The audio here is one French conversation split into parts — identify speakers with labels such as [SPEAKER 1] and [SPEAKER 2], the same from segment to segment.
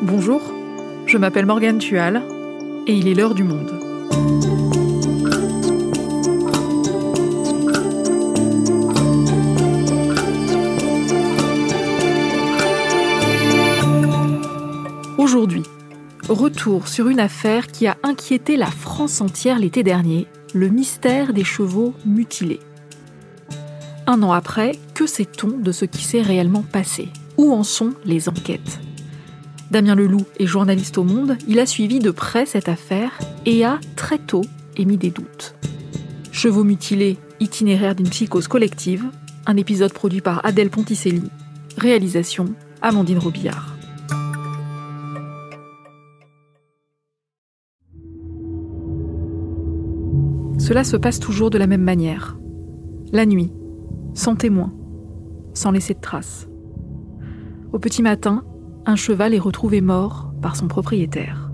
[SPEAKER 1] Bonjour, je m'appelle Morgane Tual et il est l'heure du monde. Aujourd'hui, retour sur une affaire qui a inquiété la France entière l'été dernier, le mystère des chevaux mutilés. Un an après, que sait-on de ce qui s'est réellement passé? Où en sont les enquêtes? Damien Leloup est journaliste au Monde, il a suivi de près cette affaire et a très tôt émis des doutes. Chevaux mutilés, itinéraire d'une psychose collective, un épisode produit par Adèle Ponticelli, réalisation Amandine Robillard. Cela se passe toujours de la même manière. La nuit, sans témoin, sans laisser de traces. Au petit matin, un cheval est retrouvé mort par son propriétaire.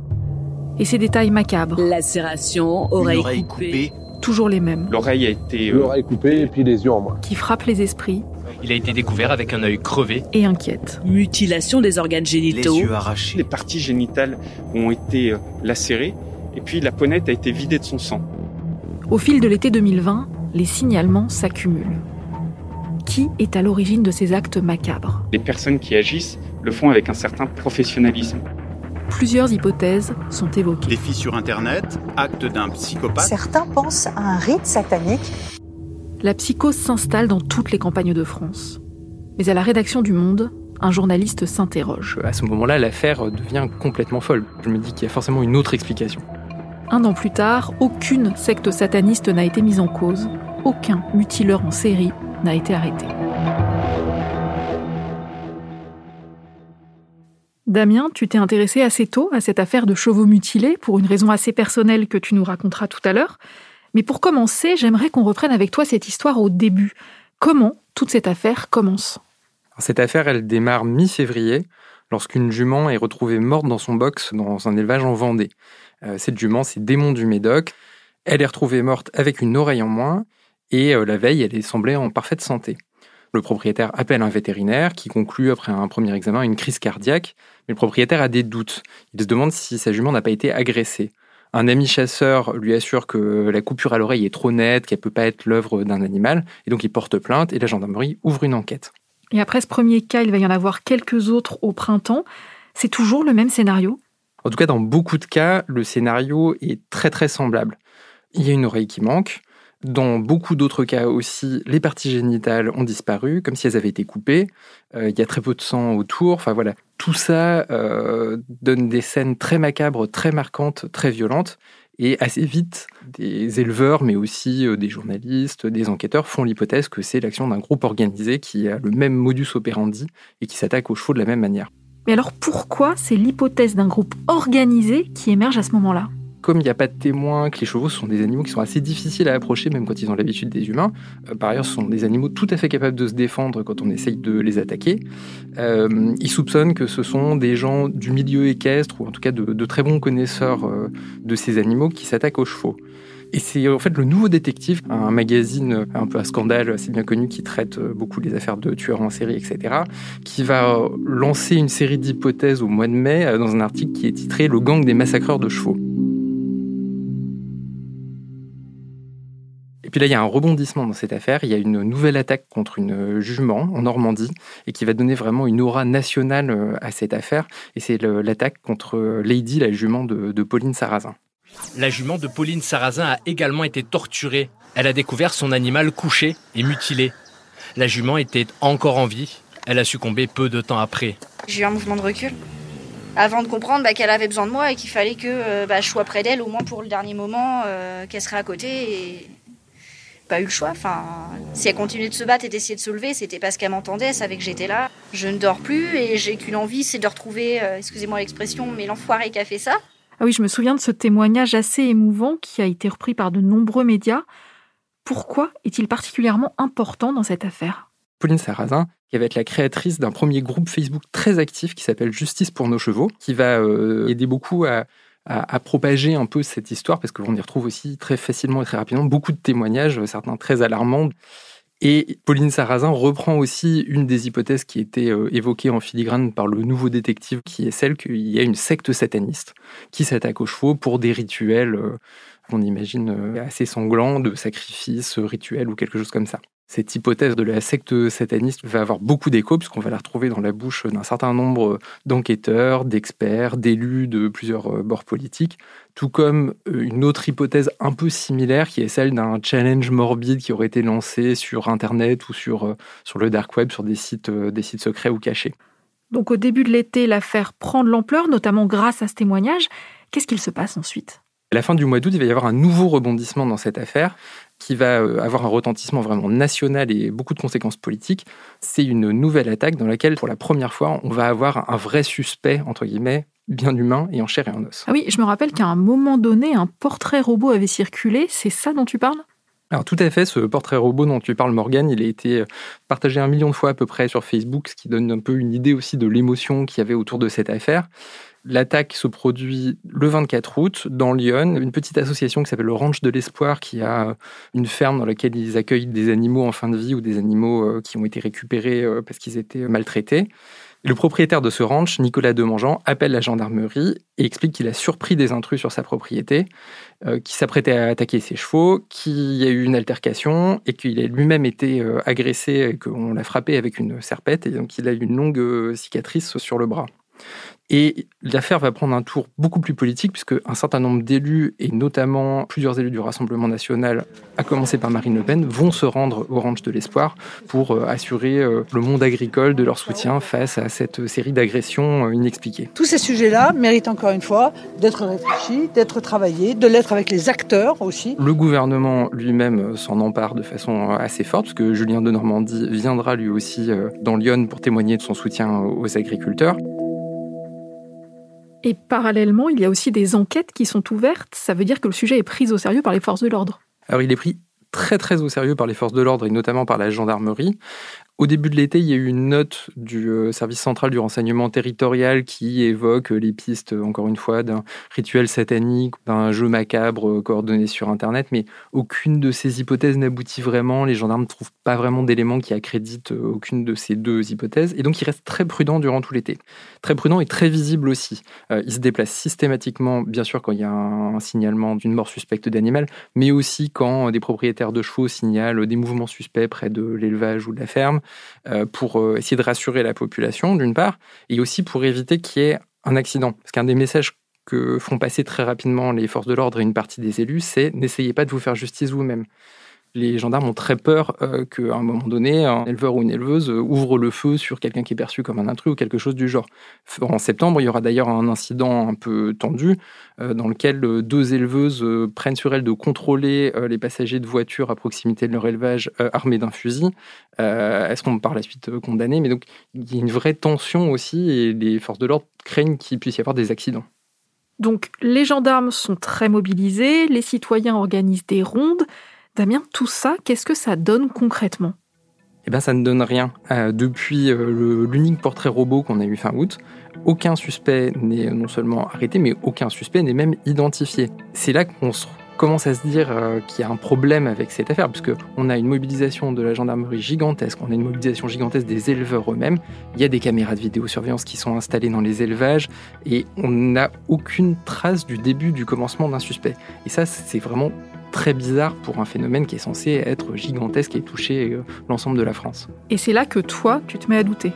[SPEAKER 1] Et ces détails macabres.
[SPEAKER 2] Lacération, oreille, coupée.
[SPEAKER 1] Toujours les mêmes.
[SPEAKER 3] L'oreille a été.
[SPEAKER 4] euh, L'oreille coupée et puis les yeux en moins.
[SPEAKER 1] Qui frappent les esprits.
[SPEAKER 5] Il a été découvert avec un œil crevé.
[SPEAKER 1] Et inquiètent.
[SPEAKER 2] Mutilation des organes génitaux.
[SPEAKER 5] Les yeux arrachés.
[SPEAKER 3] Les parties génitales ont été euh, lacérées et puis la ponette a été vidée de son sang.
[SPEAKER 1] Au fil de l'été 2020, les signalements s'accumulent. Qui est à l'origine de ces actes macabres?
[SPEAKER 3] Les personnes qui agissent le font avec un certain professionnalisme.
[SPEAKER 1] Plusieurs hypothèses sont évoquées.
[SPEAKER 6] Défi sur Internet, acte d'un psychopathe.
[SPEAKER 7] Certains pensent à un rite satanique.
[SPEAKER 1] La psychose s'installe dans toutes les campagnes de France. Mais à la rédaction du Monde, un journaliste s'interroge.
[SPEAKER 8] À ce moment-là, l'affaire devient complètement folle. Je me dis qu'il y a forcément une autre explication.
[SPEAKER 1] Un an plus tard, aucune secte sataniste n'a été mise en cause, aucun mutileur en série n'a été arrêté. Damien, tu t'es intéressé assez tôt à cette affaire de chevaux mutilés pour une raison assez personnelle que tu nous raconteras tout à l'heure. Mais pour commencer, j'aimerais qu'on reprenne avec toi cette histoire au début. Comment toute cette affaire commence?
[SPEAKER 8] Cette affaire, elle démarre mi-février, lorsqu'une jument est retrouvée morte dans son box dans un élevage en Vendée. Euh, cette jument, c'est Démon du Médoc. Elle est retrouvée morte avec une oreille en moins, et euh, la veille, elle est semblée en parfaite santé. Le propriétaire appelle un vétérinaire qui conclut après un premier examen une crise cardiaque, mais le propriétaire a des doutes. Il se demande si sa jument n'a pas été agressée. Un ami chasseur lui assure que la coupure à l'oreille est trop nette, qu'elle peut pas être l'œuvre d'un animal, et donc il porte plainte et la gendarmerie ouvre une enquête.
[SPEAKER 1] Et après ce premier cas, il va y en avoir quelques autres au printemps. C'est toujours le même scénario?
[SPEAKER 8] En tout cas, dans beaucoup de cas, le scénario est très très semblable. Il y a une oreille qui manque, dans beaucoup d'autres cas aussi, les parties génitales ont disparu, comme si elles avaient été coupées. Euh, il y a très peu de sang autour. Enfin voilà, tout ça euh, donne des scènes très macabres, très marquantes, très violentes. Et assez vite, des éleveurs, mais aussi euh, des journalistes, des enquêteurs font l'hypothèse que c'est l'action d'un groupe organisé qui a le même modus operandi et qui s'attaque aux chevaux de la même manière.
[SPEAKER 1] Mais alors pourquoi c'est l'hypothèse d'un groupe organisé qui émerge à ce moment-là?
[SPEAKER 8] Comme il n'y a pas de témoins, que les chevaux sont des animaux qui sont assez difficiles à approcher, même quand ils ont l'habitude des humains. Euh, par ailleurs, ce sont des animaux tout à fait capables de se défendre quand on essaye de les attaquer. Euh, ils soupçonnent que ce sont des gens du milieu équestre, ou en tout cas de, très bons connaisseurs euh, de ces animaux, qui s'attaquent aux chevaux. Et c'est en fait le Nouveau Détective, un magazine un peu à scandale assez bien connu qui traite beaucoup les affaires de tueurs en série, etc., qui va lancer une série d'hypothèses au mois de mai dans un article qui est titré Le gang des massacreurs de chevaux. Puis là, il y a un rebondissement dans cette affaire. Il y a une nouvelle attaque contre une jument en Normandie et qui va donner vraiment une aura nationale à cette affaire. Et c'est l'attaque contre Lady, la jument de, de Pauline Sarrazin.
[SPEAKER 5] La jument de Pauline Sarrazin a également été torturée. Elle a découvert son animal couché et mutilé. La jument était encore en vie. Elle a succombé peu de temps après.
[SPEAKER 9] J'ai eu un mouvement de recul. Avant de comprendre bah, qu'elle avait besoin de moi et qu'il fallait que euh, bah, je sois près d'elle, au moins pour le dernier moment, euh, qu'elle serait à côté. Et pas eu le choix. Enfin, si elle continuait de se battre et d'essayer de se lever, c'était parce qu'elle m'entendait, elle savait que j'étais là. Je ne dors plus et j'ai qu'une envie, c'est de retrouver, euh, excusez-moi l'expression, mais l'enfoiré qui a fait ça.
[SPEAKER 1] Ah oui, je me souviens de ce témoignage assez émouvant qui a été repris par de nombreux médias. Pourquoi est-il particulièrement important dans cette affaire?
[SPEAKER 8] Pauline Sarrazin, qui va être la créatrice d'un premier groupe Facebook très actif qui s'appelle Justice pour nos chevaux, qui va euh, aider beaucoup à, à, propager un peu cette histoire, parce que l'on y retrouve aussi très facilement et très rapidement beaucoup de témoignages, certains très alarmants. Et Pauline Sarrazin reprend aussi une des hypothèses qui était euh, évoquée en filigrane par le nouveau détective, qui est celle qu'il y a une secte sataniste qui s'attaque aux chevaux pour des rituels euh, qu'on imagine euh, assez sanglants, de sacrifices rituels ou quelque chose comme ça. Cette hypothèse de la secte sataniste va avoir beaucoup d'écho, puisqu'on va la retrouver dans la bouche d'un certain nombre d'enquêteurs, d'experts, d'élus de plusieurs bords politiques, tout comme euh, une autre hypothèse un peu similaire, qui est celle d'un challenge morbide qui aurait été lancé sur Internet ou sur, euh, sur le dark web, sur des sites, euh, des sites secrets ou cachés.
[SPEAKER 1] Donc au début de l'été, l'affaire prend de l'ampleur, notamment grâce à ce témoignage. Qu'est-ce qu'il se passe ensuite?
[SPEAKER 8] À la fin du mois d'août, il va y avoir un nouveau rebondissement dans cette affaire qui va euh, avoir un retentissement vraiment national et beaucoup de conséquences politiques. C'est une nouvelle attaque dans laquelle, pour la première fois, on va avoir un vrai suspect, entre guillemets, bien humain et en chair et en os.
[SPEAKER 1] Ah oui, je me rappelle qu'à un moment donné, un portrait robot avait circulé. C'est ça dont tu parles?
[SPEAKER 8] Alors tout à fait, ce portrait robot dont tu parles, Morgan, il a été euh, partagé un million de fois à peu près sur Facebook, ce qui donne un peu une idée aussi de l'émotion qu'il y avait autour de cette affaire. L'attaque se produit le 24 août dans Lyon, une petite association qui s'appelle le Ranch de l'Espoir, qui a une ferme dans laquelle ils accueillent des animaux en fin de vie ou des animaux euh, qui ont été récupérés euh, parce qu'ils étaient maltraités. le propriétaire de ce ranch, Nicolas Demangeant, appelle la gendarmerie et explique qu'il a surpris des intrus sur sa propriété, euh, qui s'apprêtaient à attaquer ses chevaux, qu'il y a eu une altercation et qu'il a lui-même été agressé et qu'on l'a frappé avec une serpette et donc a eu une longue cicatrice sur le bras. Et l'affaire va prendre un tour beaucoup plus politique, puisque un certain nombre d'élus, et notamment plusieurs élus du Rassemblement national, à commencer par Marine Le Pen, vont se rendre au Ranch de l'Espoir pour euh, assurer euh, le monde agricole de leur soutien face à cette série d'agressions euh, inexpliquées.
[SPEAKER 10] Tous ces sujets-là méritent encore une fois d'être réfléchis, d'être travaillés, de l'être avec les acteurs aussi.
[SPEAKER 8] Le gouvernement lui-même s'en empare de façon assez forte, puisque Julien de Normandie viendra lui aussi dans Lyon pour témoigner de son soutien aux agriculteurs.
[SPEAKER 1] Et parallèlement, il y a aussi des enquêtes qui sont ouvertes. Ça veut dire que le sujet est pris au sérieux par les forces de l'ordre.
[SPEAKER 8] Alors il est pris très très au sérieux par les forces de l'ordre et notamment par la gendarmerie. Au début de l'été, il y a eu une note du euh, service central du renseignement territorial qui évoque les pistes, encore une fois, d'un rituel satanique, d'un jeu macabre euh, coordonné sur Internet, mais aucune de ces hypothèses n'aboutit vraiment. Les gendarmes ne trouvent pas vraiment d'éléments qui accréditent euh, aucune de ces deux hypothèses, et donc ils restent très prudents durant tout l'été. Très prudents et très visibles aussi. ils se déplacent systématiquement, bien sûr, quand il y a un, signalement d'une mort suspecte d'animal, mais aussi quand des propriétaires de chevaux signalent des mouvements suspects près de l'élevage ou de la ferme. Euh, pour euh, essayer de rassurer la population, d'une part, et aussi pour éviter qu'il y ait un accident. Parce qu'un des messages que font passer très rapidement les forces de l'ordre et une partie des élus, c'est n'essayez pas de vous faire justice vous-même les gendarmes ont très peur euh, qu'à un moment donné, un éleveur ou une éleveuse euh, ouvre le feu sur quelqu'un qui est perçu comme un intrus ou quelque chose du genre. En septembre, il y aura d'ailleurs un incident un peu tendu euh, dans lequel deux éleveuses prennent sur elles de contrôler les passagers de voitures à proximité de leur élevage armés d'un fusil. elles seront par la suite condamnées, mais donc il y a une vraie tension aussi et les forces de l'ordre craignent qu'il puisse y avoir des accidents.
[SPEAKER 1] Donc les gendarmes sont très mobilisés, les citoyens organisent des rondes. Damien, tout ça, qu'est-ce que ça donne concrètement?
[SPEAKER 8] Eh bien, ça ne donne rien. Euh, depuis euh, l'unique portrait robot qu'on a eu fin août, aucun suspect n'est non seulement arrêté, mais aucun suspect n'est même identifié. C'est là qu'on se commence à se dire euh, qu'il y a un problème avec cette affaire, puisque on a une mobilisation de la gendarmerie gigantesque, on a une mobilisation gigantesque des éleveurs eux-mêmes, il y a des caméras de vidéosurveillance qui sont installées dans les élevages, et on n'a aucune trace du début du commencement d'un suspect. Et ça, c'est vraiment très bizarre pour un phénomène qui est censé être gigantesque et toucher euh, l'ensemble de la France.
[SPEAKER 1] Et c'est là que toi, tu te mets à douter.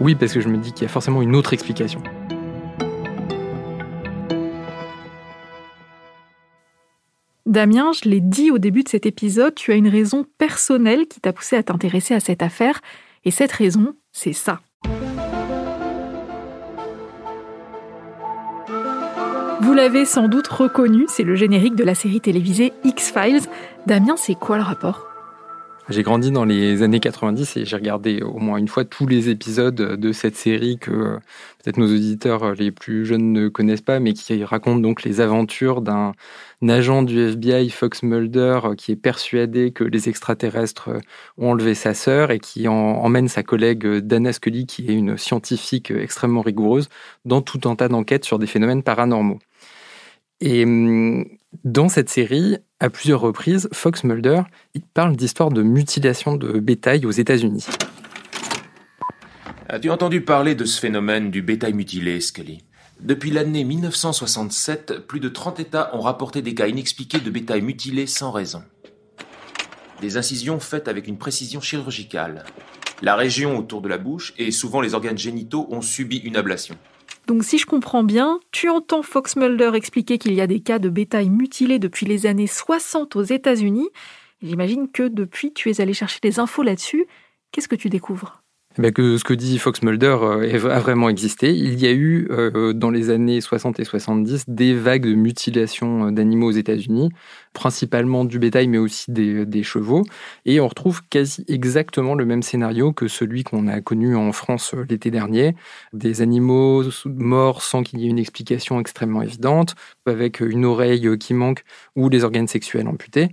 [SPEAKER 8] Oui, parce que je me dis qu'il y a forcément une autre explication.
[SPEAKER 1] Damien, je l'ai dit au début de cet épisode, tu as une raison personnelle qui t'a poussé à t'intéresser à cette affaire, et cette raison, c'est ça. Vous l'avez sans doute reconnu, c'est le générique de la série télévisée X-Files. Damien, c'est quoi le rapport?
[SPEAKER 8] J'ai grandi dans les années 90 et j'ai regardé au moins une fois tous les épisodes de cette série que euh, peut-être nos auditeurs les plus jeunes ne connaissent pas, mais qui raconte donc les aventures d'un agent du FBI, Fox Mulder, euh, qui est persuadé que les extraterrestres euh, ont enlevé sa sœur et qui emmène sa collègue Dana Scully, qui est une scientifique extrêmement rigoureuse, dans tout un tas d'enquêtes sur des phénomènes paranormaux. Et hum, dans cette série, À plusieurs reprises, Fox Mulder parle d'histoires de mutilation de bétail aux États-Unis.
[SPEAKER 11] As-tu entendu parler de ce phénomène du bétail mutilé, Scully? Depuis l'année 1967, plus de 30 États ont rapporté des cas inexpliqués de bétail mutilé sans raison. Des incisions faites avec une précision chirurgicale. La région autour de la bouche et souvent les organes génitaux ont subi une ablation.
[SPEAKER 1] Donc si je comprends bien, tu entends Fox Mulder expliquer qu'il y a des cas de bétail mutilé depuis les années 60 aux États-Unis. J'imagine que depuis, tu es allé chercher des infos là-dessus. Qu'est-ce que tu découvres?
[SPEAKER 8] Eh ben, que ce que dit Fox Mulder euh, a vraiment existé. Il y a eu, euh, dans les années 60 et 70, des vagues de mutilation euh, d'animaux aux États-Unis, principalement du bétail, mais aussi des, chevaux. Et on retrouve quasi exactement le même scénario que celui qu'on a connu en France l'été dernier. Des animaux morts sans qu'il y ait une explication extrêmement évidente, avec une oreille qui manque ou les organes sexuels amputés.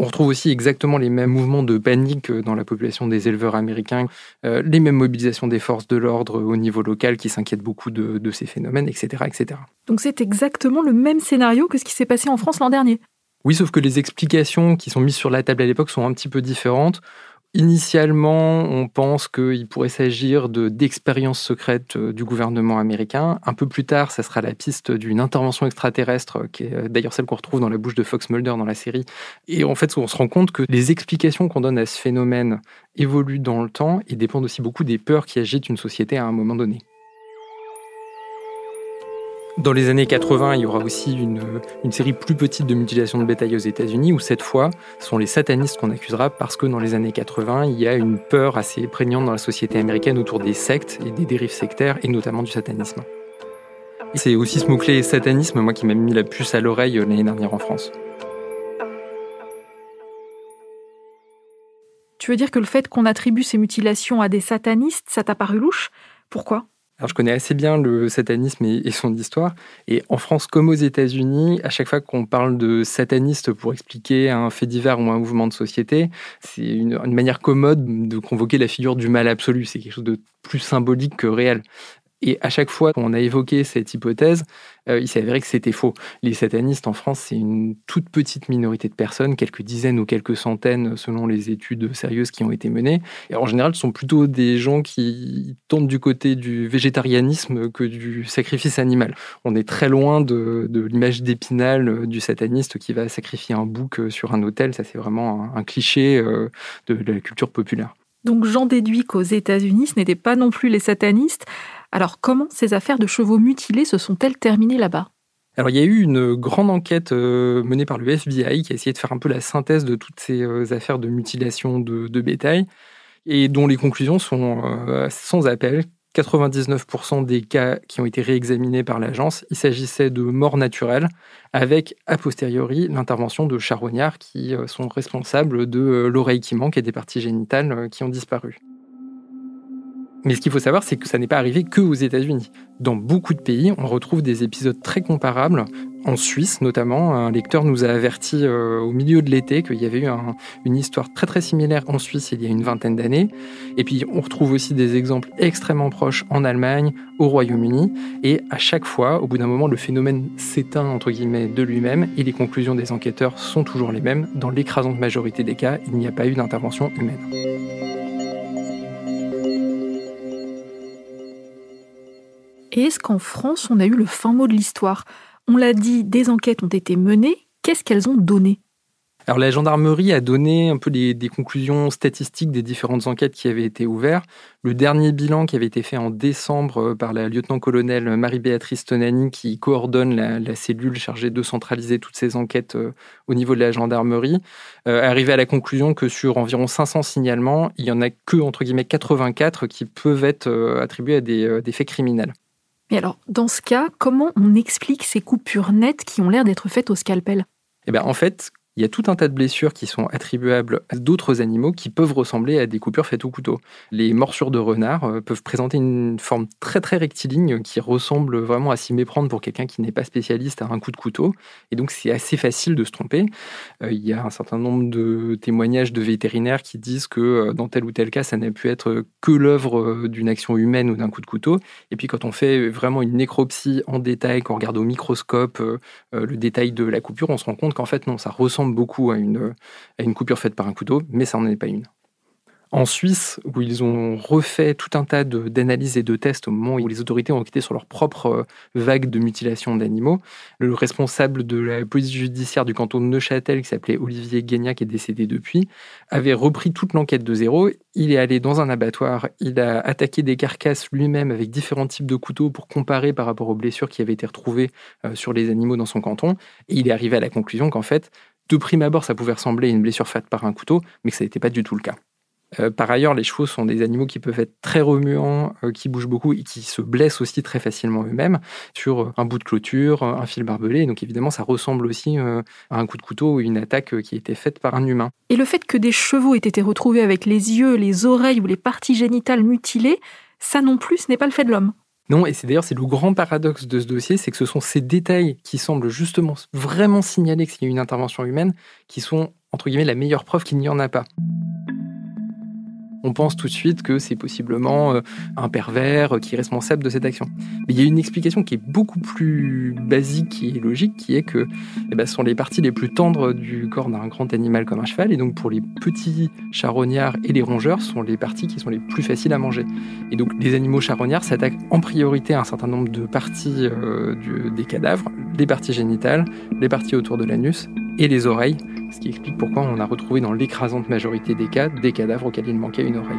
[SPEAKER 8] On retrouve aussi exactement les mêmes mouvements de panique dans la population des éleveurs américains, euh, les mêmes mobilisations des forces de l'ordre au niveau local qui s'inquiètent beaucoup de, ces phénomènes, etc., etc.
[SPEAKER 1] Donc c'est exactement le même scénario que ce qui s'est passé en France l'an dernier.
[SPEAKER 8] Oui, sauf que les explications qui sont mises sur la table à l'époque sont un petit peu différentes. Initialement, on pense qu'il pourrait s'agir de d'expériences secrètes euh, du gouvernement américain. Un peu plus tard, ça sera la piste d'une intervention extraterrestre, qui est euh, d'ailleurs celle qu'on retrouve dans la bouche de Fox Mulder dans la série. Et en fait, on se rend compte que les explications qu'on donne à ce phénomène évoluent dans le temps et dépendent aussi beaucoup des peurs qui agitent une société à un moment donné. Dans les années 80, il y aura aussi une, série plus petite de mutilations de bétail aux États-Unis, où cette fois, ce sont les satanistes qu'on accusera parce que dans les années 80, il y a une peur assez prégnante dans la société américaine autour des sectes et des dérives sectaires, et notamment du satanisme. C'est aussi ce mot-clé satanisme, moi, qui m'a mis la puce à l'oreille euh, l'année dernière en France.
[SPEAKER 1] Tu veux dire que le fait qu'on attribue ces mutilations à des satanistes, ça t'a paru louche? Pourquoi?
[SPEAKER 8] Alors, je connais assez bien le satanisme et, son histoire. Et en France, comme aux États-Unis, à chaque fois qu'on parle de sataniste pour expliquer un fait divers ou un mouvement de société, c'est une, une, manière commode de convoquer la figure du mal absolu. C'est quelque chose de plus symbolique que réel. Et à chaque fois qu'on a évoqué cette hypothèse, euh, il s'est avéré que c'était faux. Les satanistes en France, c'est une toute petite minorité de personnes, quelques dizaines ou quelques centaines selon les études sérieuses qui ont été menées. Et en général, ce sont plutôt des gens qui tournent du côté du végétarianisme que du sacrifice animal. On est très loin de, l'image d'épinal du sataniste qui va sacrifier un bouc sur un hôtel. Ça, c'est vraiment un, cliché euh, de la culture populaire.
[SPEAKER 1] Donc j'en déduis qu'aux États-Unis, ce n'étaient pas non plus les satanistes. Alors comment ces affaires de chevaux mutilés se sont-elles terminées là-bas?
[SPEAKER 8] Alors, il y a eu une grande enquête euh, menée par le FBI qui a essayé de faire un peu la synthèse de toutes ces euh, affaires de mutilation de, bétail et dont les conclusions sont euh, sans appel. 99% des cas qui ont été réexaminés par l'agence, il s'agissait de morts naturelles, avec a posteriori l'intervention de charognards qui sont responsables de l'oreille qui manque et des parties génitales qui ont disparu. Mais ce qu'il faut savoir, c'est que ça n'est pas arrivé que aux États-Unis. Dans beaucoup de pays, on retrouve des épisodes très comparables. En Suisse, notamment, un lecteur nous a averti euh, au milieu de l'été qu'il y avait eu une histoire très très similaire en Suisse il y a une vingtaine d'années. Et puis, on retrouve aussi des exemples extrêmement proches en Allemagne, au Royaume-Uni. Et à chaque fois, au bout d'un moment, le phénomène s'éteint entre guillemets de lui-même et les conclusions des enquêteurs sont toujours les mêmes. Dans l'écrasante majorité des cas, il n'y a pas eu d'intervention humaine.
[SPEAKER 1] Et est-ce qu'en France, on a eu le fin mot de l'histoire? On l'a dit, des enquêtes ont été menées. Qu'est-ce qu'elles ont donné?
[SPEAKER 8] Alors la gendarmerie a donné un peu des, conclusions statistiques des différentes enquêtes qui avaient été ouvertes. Le dernier bilan qui avait été fait en décembre euh, par la lieutenant-colonel Marie-Béatrice Tonani, qui coordonne la, cellule chargée de centraliser toutes ces enquêtes euh, au niveau de la gendarmerie, euh, arrivé à la conclusion que sur environ 500 signalements, il y en a que entre guillemets 84 qui peuvent être attribués à des faits criminels.
[SPEAKER 1] Mais alors, dans ce cas, comment on explique ces coupures nettes qui ont l'air d'être faites au scalpel?
[SPEAKER 8] Eh bien, en fait, il y a tout un tas de blessures qui sont attribuables à d'autres animaux qui peuvent ressembler à des coupures faites au couteau. Les morsures de renard euh, peuvent présenter une forme très très rectiligne qui ressemble vraiment à s'y méprendre pour quelqu'un qui n'est pas spécialiste à un coup de couteau. Et donc c'est assez facile de se tromper. Euh, il y a un certain nombre de témoignages de vétérinaires qui disent que euh, dans tel ou tel cas, ça n'a pu être que l'œuvre d'une action humaine ou d'un coup de couteau. Et puis quand on fait vraiment une nécropsie en détail, qu'on regarde au microscope le détail de la coupure, on se rend compte qu'en fait non, ça ressemble beaucoup à une, à une coupure faite par un couteau, mais ça n'en est pas une. En Suisse, où ils ont refait tout un tas d'analyses et de tests au moment où les autorités ont enquêté sur leur propre euh, vague de mutilation d'animaux, le responsable de la police judiciaire du canton de Neuchâtel, qui s'appelait Olivier Guénia, qui est décédé depuis, avait repris toute l'enquête de zéro. Il est allé dans un abattoir, il a attaqué des carcasses lui-même avec différents types de couteaux pour comparer par rapport aux blessures qui avaient été retrouvées euh, sur les animaux dans son canton. Et il est arrivé à la conclusion qu'en fait, de prime abord, ça pouvait ressembler à une blessure faite par un couteau, mais que ça n'était pas du tout le cas. Euh, par ailleurs, les chevaux sont des animaux qui peuvent être très remuants, euh, qui bougent beaucoup et qui se blessent aussi très facilement eux-mêmes sur euh, un bout de clôture, un fil barbelé. Donc évidemment, ça ressemble aussi à un coup de couteau ou une attaque qui a été faite par un humain.
[SPEAKER 1] Et le fait que des chevaux aient été retrouvés avec les yeux, les oreilles ou les parties génitales mutilées, ça non plus, ce n'est pas le fait de l'homme.
[SPEAKER 8] Non, et c'est d'ailleurs c'est le grand paradoxe de ce dossier, c'est que ce sont ces détails qui semblent justement vraiment signaler qu'il y a une intervention humaine qui sont entre guillemets la meilleure preuve qu'il n'y en a pas on pense tout de suite que c'est possiblement euh, un pervers qui est responsable de cette action. Mais il y a une explication qui est beaucoup plus basique et logique, qui est que eh ben, ce sont les parties les plus tendres du corps d'un grand animal comme un cheval, et donc pour les petits charognards et les rongeurs, sont les parties qui sont les plus faciles à manger. Et donc les animaux charognards s'attaquent en priorité à un certain nombre de parties euh, des cadavres, les parties génitales, les parties autour de l'anus et les oreilles, ce qui explique pourquoi on a retrouvé dans l'écrasante majorité des cas des cadavres auxquels il manquait une oreille.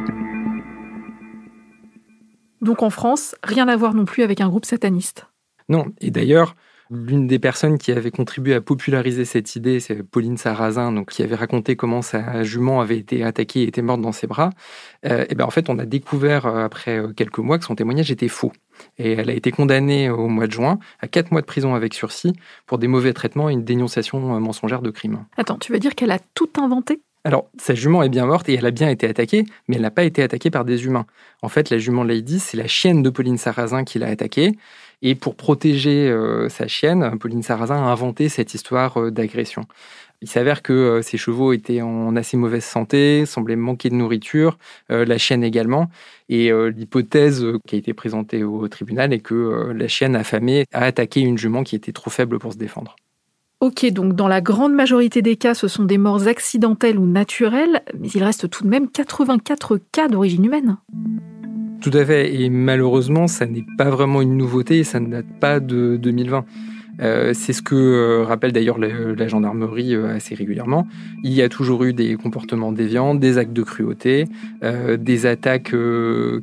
[SPEAKER 1] Donc en France, rien à voir non plus avec un groupe sataniste.
[SPEAKER 8] Non, et d'ailleurs, L'une des personnes qui avait contribué à populariser cette idée, c'est Pauline Sarrazin, donc, qui avait raconté comment sa jument avait été attaquée et était morte dans ses bras. Euh, et ben en fait, on a découvert euh, après euh, quelques mois que son témoignage était faux. Et elle a été condamnée au mois de juin à quatre mois de prison avec sursis pour des mauvais traitements et une dénonciation mensongère de crime.
[SPEAKER 1] Attends, tu veux dire qu'elle a tout inventé?
[SPEAKER 8] Alors, sa jument est bien morte et elle a bien été attaquée, mais elle n'a pas été attaquée par des humains. En fait, la jument Lady, c'est la chienne de Pauline Sarrazin qui l'a attaquée. Et pour protéger euh, sa chienne, Pauline Sarrazin a inventé cette histoire euh, d'agression. Il s'avère que euh, ces chevaux étaient en assez mauvaise santé, semblaient manquer de nourriture, la chienne également. Et l'hypothèse qui a été présentée au tribunal est que la chienne affamée a attaqué une jument qui était trop faible pour se défendre.
[SPEAKER 1] Ok, donc dans la grande majorité des cas, ce sont des morts accidentelles ou naturelles, mais il reste tout de même 84 cas d'origine humaine.
[SPEAKER 8] Tout à fait. Et malheureusement, ça n'est pas vraiment une nouveauté ça ne date pas de 2020. Euh, c'est ce que euh, rappelle d'ailleurs la, gendarmerie euh, assez régulièrement. Il y a toujours eu des comportements déviants, des actes de cruauté, des attaques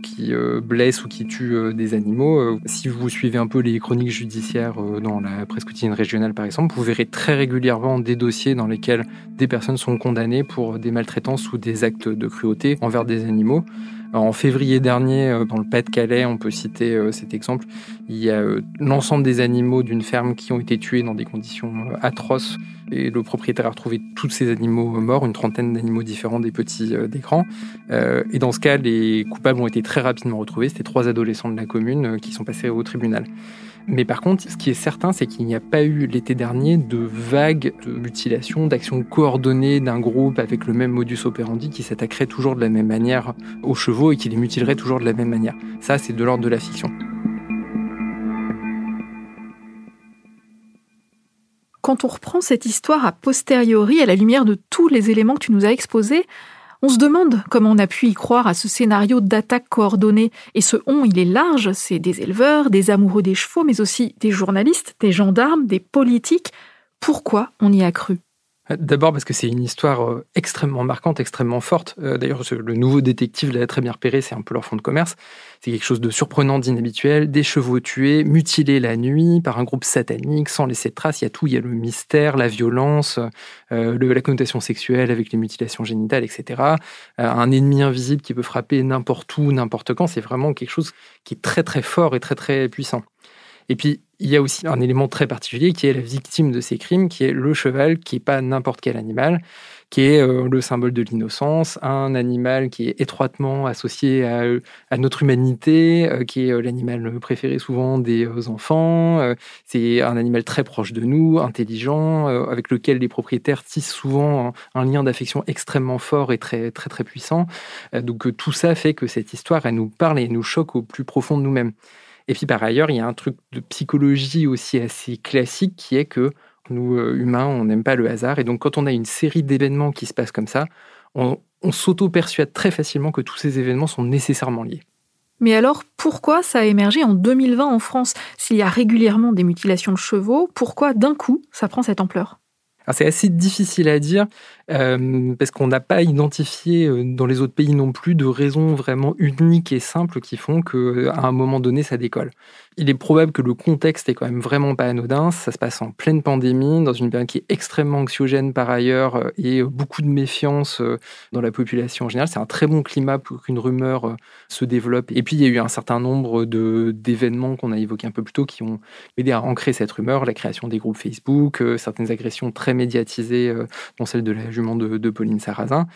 [SPEAKER 8] qui blessent ou qui tuent des animaux. si vous suivez un peu les chroniques judiciaires dans la presse quotidienne régionale par exemple, vous verrez très régulièrement des dossiers dans lesquels des personnes sont condamnées pour des maltraitances ou des actes de cruauté envers des animaux. En février dernier, euh, dans le Pas-de-Calais, on peut citer euh, cet exemple, il y a euh, l'ensemble des animaux d'une ferme qui ont été tués dans des conditions atroces et le propriétaire a retrouvé tous ces animaux morts, une trentaine d'animaux différents, des petits, des grands. et dans ce cas, les coupables ont été très rapidement retrouvés. C'était trois adolescents de la commune qui sont passés au tribunal. Mais par contre, ce qui est certain, c'est qu'il n'y a pas eu l'été dernier de vagues de mutilations, d'actions coordonnées d'un groupe avec le même modus operandi qui s'attaquerait toujours de la même manière aux chevaux et qui les mutilerait toujours de la même manière. Ça, c'est de l'ordre de la fiction.
[SPEAKER 1] Quand on reprend cette histoire a posteriori, à la lumière de tous les éléments que tu nous as exposés, on se demande comment on a pu y croire à ce scénario d'attaque coordonnée. Et ce on, il est large, c'est des éleveurs, des amoureux des chevaux, mais aussi des journalistes, des gendarmes, des politiques. Pourquoi on y a cru?
[SPEAKER 8] D'abord parce que c'est une histoire euh, extrêmement marquante, extrêmement forte. Euh, d'ailleurs, le nouveau détective l'a très bien repéré, c'est un peu leur fond de commerce. C'est quelque chose de surprenant, d'inhabituel. Des chevaux tués, mutilés la nuit par un groupe satanique, sans laisser de traces. Il y a tout, il y a le mystère, la violence, euh, la connotation sexuelle avec les mutilations génitales, etc. un ennemi invisible qui peut frapper n'importe où, n'importe quand. C'est vraiment quelque chose qui est très très fort et très très puissant. Et puis, il y a aussi un élément très particulier qui est la victime de ces crimes, qui est le cheval, qui n'est pas n'importe quel animal, qui est euh, le symbole de l'innocence, un animal qui est étroitement associé à, notre humanité, euh, qui est euh, l'animal préféré souvent des enfants. c'est un animal très proche de nous, intelligent, avec lequel les propriétaires tissent souvent un, lien d'affection extrêmement fort et très très très puissant. donc tout ça fait que cette histoire, elle nous parle et nous choque au plus profond de nous-mêmes. Et puis par ailleurs, il y a un truc de psychologie aussi assez classique qui est que Nous, humains, on n'aime pas le hasard. Et donc, quand on a une série d'événements qui se passent comme ça, on, on s'auto-persuade très facilement que tous ces événements sont nécessairement liés.
[SPEAKER 1] Mais alors, pourquoi ça a émergé en 2020 en France? S'il y a régulièrement des mutilations de chevaux, pourquoi d'un coup ça prend cette ampleur?
[SPEAKER 8] C'est assez difficile à dire euh, parce qu'on n'a pas identifié euh, dans les autres pays non plus de raisons vraiment uniques et simples qui font qu'à un moment donné ça décolle. Il est probable que le contexte est quand même vraiment pas anodin. Ça se passe en pleine pandémie, dans une période qui est extrêmement anxiogène par ailleurs euh, et beaucoup de méfiance dans la population en général. C'est un très bon climat pour qu'une rumeur se développe. Et puis il y a eu un certain nombre d'événements qu'on a évoqués un peu plus tôt qui ont aidé à ancrer cette rumeur, la création des groupes Facebook, certaines agressions très médiatisées, dont celle de la de, de Pauline Sarrazin.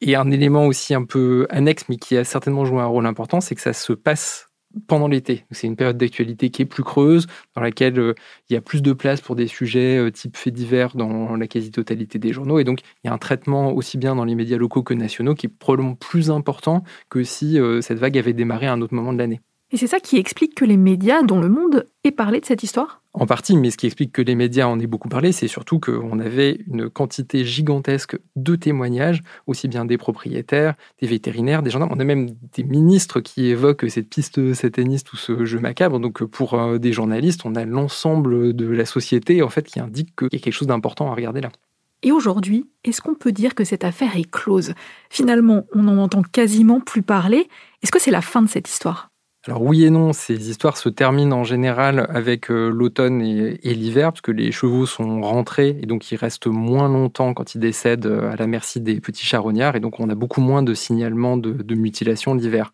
[SPEAKER 8] Et un élément aussi un peu annexe, mais qui a certainement joué un rôle important, c'est que ça se passe pendant l'été. C'est une période d'actualité qui est plus creuse, dans laquelle euh, il y a plus de place pour des sujets euh, type faits divers dans la quasi-totalité des journaux. Et donc, il y a un traitement aussi bien dans les médias locaux que nationaux qui est probablement plus important que si euh, cette vague avait démarré à un autre moment de l'année.
[SPEAKER 1] Et c'est ça qui explique que les médias, dont le monde, aient parlé de cette histoire?
[SPEAKER 8] En partie, mais ce qui explique que les médias en aient beaucoup parlé, c'est surtout qu'on avait une quantité gigantesque de témoignages, aussi bien des propriétaires, des vétérinaires, des gendarmes. On a même des ministres qui évoquent cette piste sataniste ou ce jeu macabre. Donc pour euh, des journalistes, on a l'ensemble de la société en fait qui indique qu'il y a quelque chose d'important à regarder là.
[SPEAKER 1] Et aujourd'hui, est-ce qu'on peut dire que cette affaire est close? Finalement, on n'en entend quasiment plus parler. Est-ce que c'est la fin de cette histoire?
[SPEAKER 8] Alors oui et non, ces histoires se terminent en général avec euh, l'automne et, l'hiver, parce que les chevaux sont rentrés et donc ils restent moins longtemps quand ils décèdent euh, à la merci des petits charognards, et donc on a beaucoup moins de signalements de, mutilation l'hiver.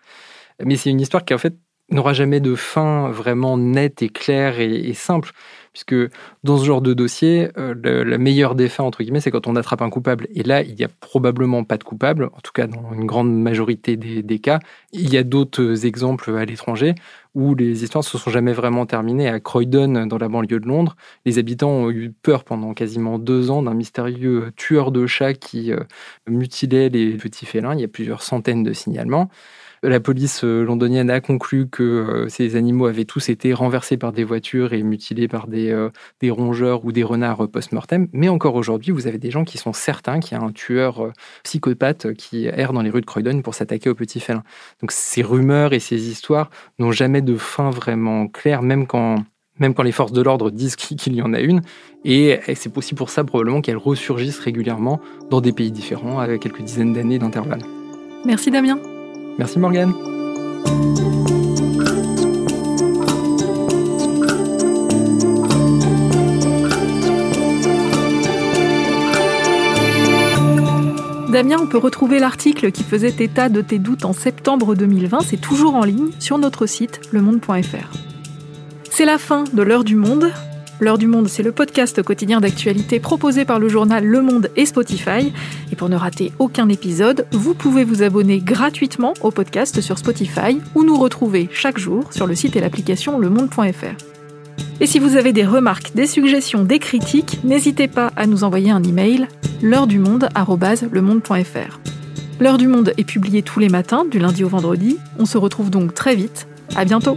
[SPEAKER 8] Mais c'est une histoire qui en fait n'aura jamais de fin vraiment nette et claire et simple puisque dans ce genre de dossier, euh, la meilleure des fins, entre guillemets, c'est quand on attrape un coupable. Et là, il n'y a probablement pas de coupable, en tout cas dans une grande majorité des, cas. Il y a d'autres exemples à l'étranger où les histoires ne se sont jamais vraiment terminées. À Croydon, dans la banlieue de Londres, les habitants ont eu peur pendant quasiment deux ans d'un mystérieux tueur de chats qui euh, mutilait les petits félins. Il y a plusieurs centaines de signalements. La police euh, londonienne a conclu que euh, ces animaux avaient tous été renversés par des voitures et mutilés par des, euh, des rongeurs ou des renards post-mortem. Mais encore aujourd'hui, vous avez des gens qui sont certains qu'il y a un tueur psychopathe qui erre dans les rues de Croydon pour s'attaquer aux petits félins. Donc ces rumeurs et ces histoires n'ont jamais de fin vraiment claire, même quand même quand les forces de l'ordre disent qu'il y en a une. Et c'est aussi pour ça probablement qu'elles ressurgissent régulièrement dans des pays différents avec quelques dizaines d'années d'intervalle.
[SPEAKER 1] Merci Damien.
[SPEAKER 8] Merci Morgane.
[SPEAKER 1] Damien, on peut retrouver l'article qui faisait état de tes doutes en septembre 2020. C'est toujours en ligne sur notre site lemonde.fr. C'est la fin de l'heure du monde. L'heure du monde, c'est le podcast quotidien d'actualité proposé par le journal Le Monde et Spotify. Et pour ne rater aucun épisode, vous pouvez vous abonner gratuitement au podcast sur Spotify ou nous retrouver chaque jour sur le site et l'application lemonde.fr. Et si vous avez des remarques, des suggestions, des critiques, n'hésitez pas à nous envoyer un email l'heure du monde. L'heure du monde est publiée tous les matins du lundi au vendredi. On se retrouve donc très vite. À bientôt.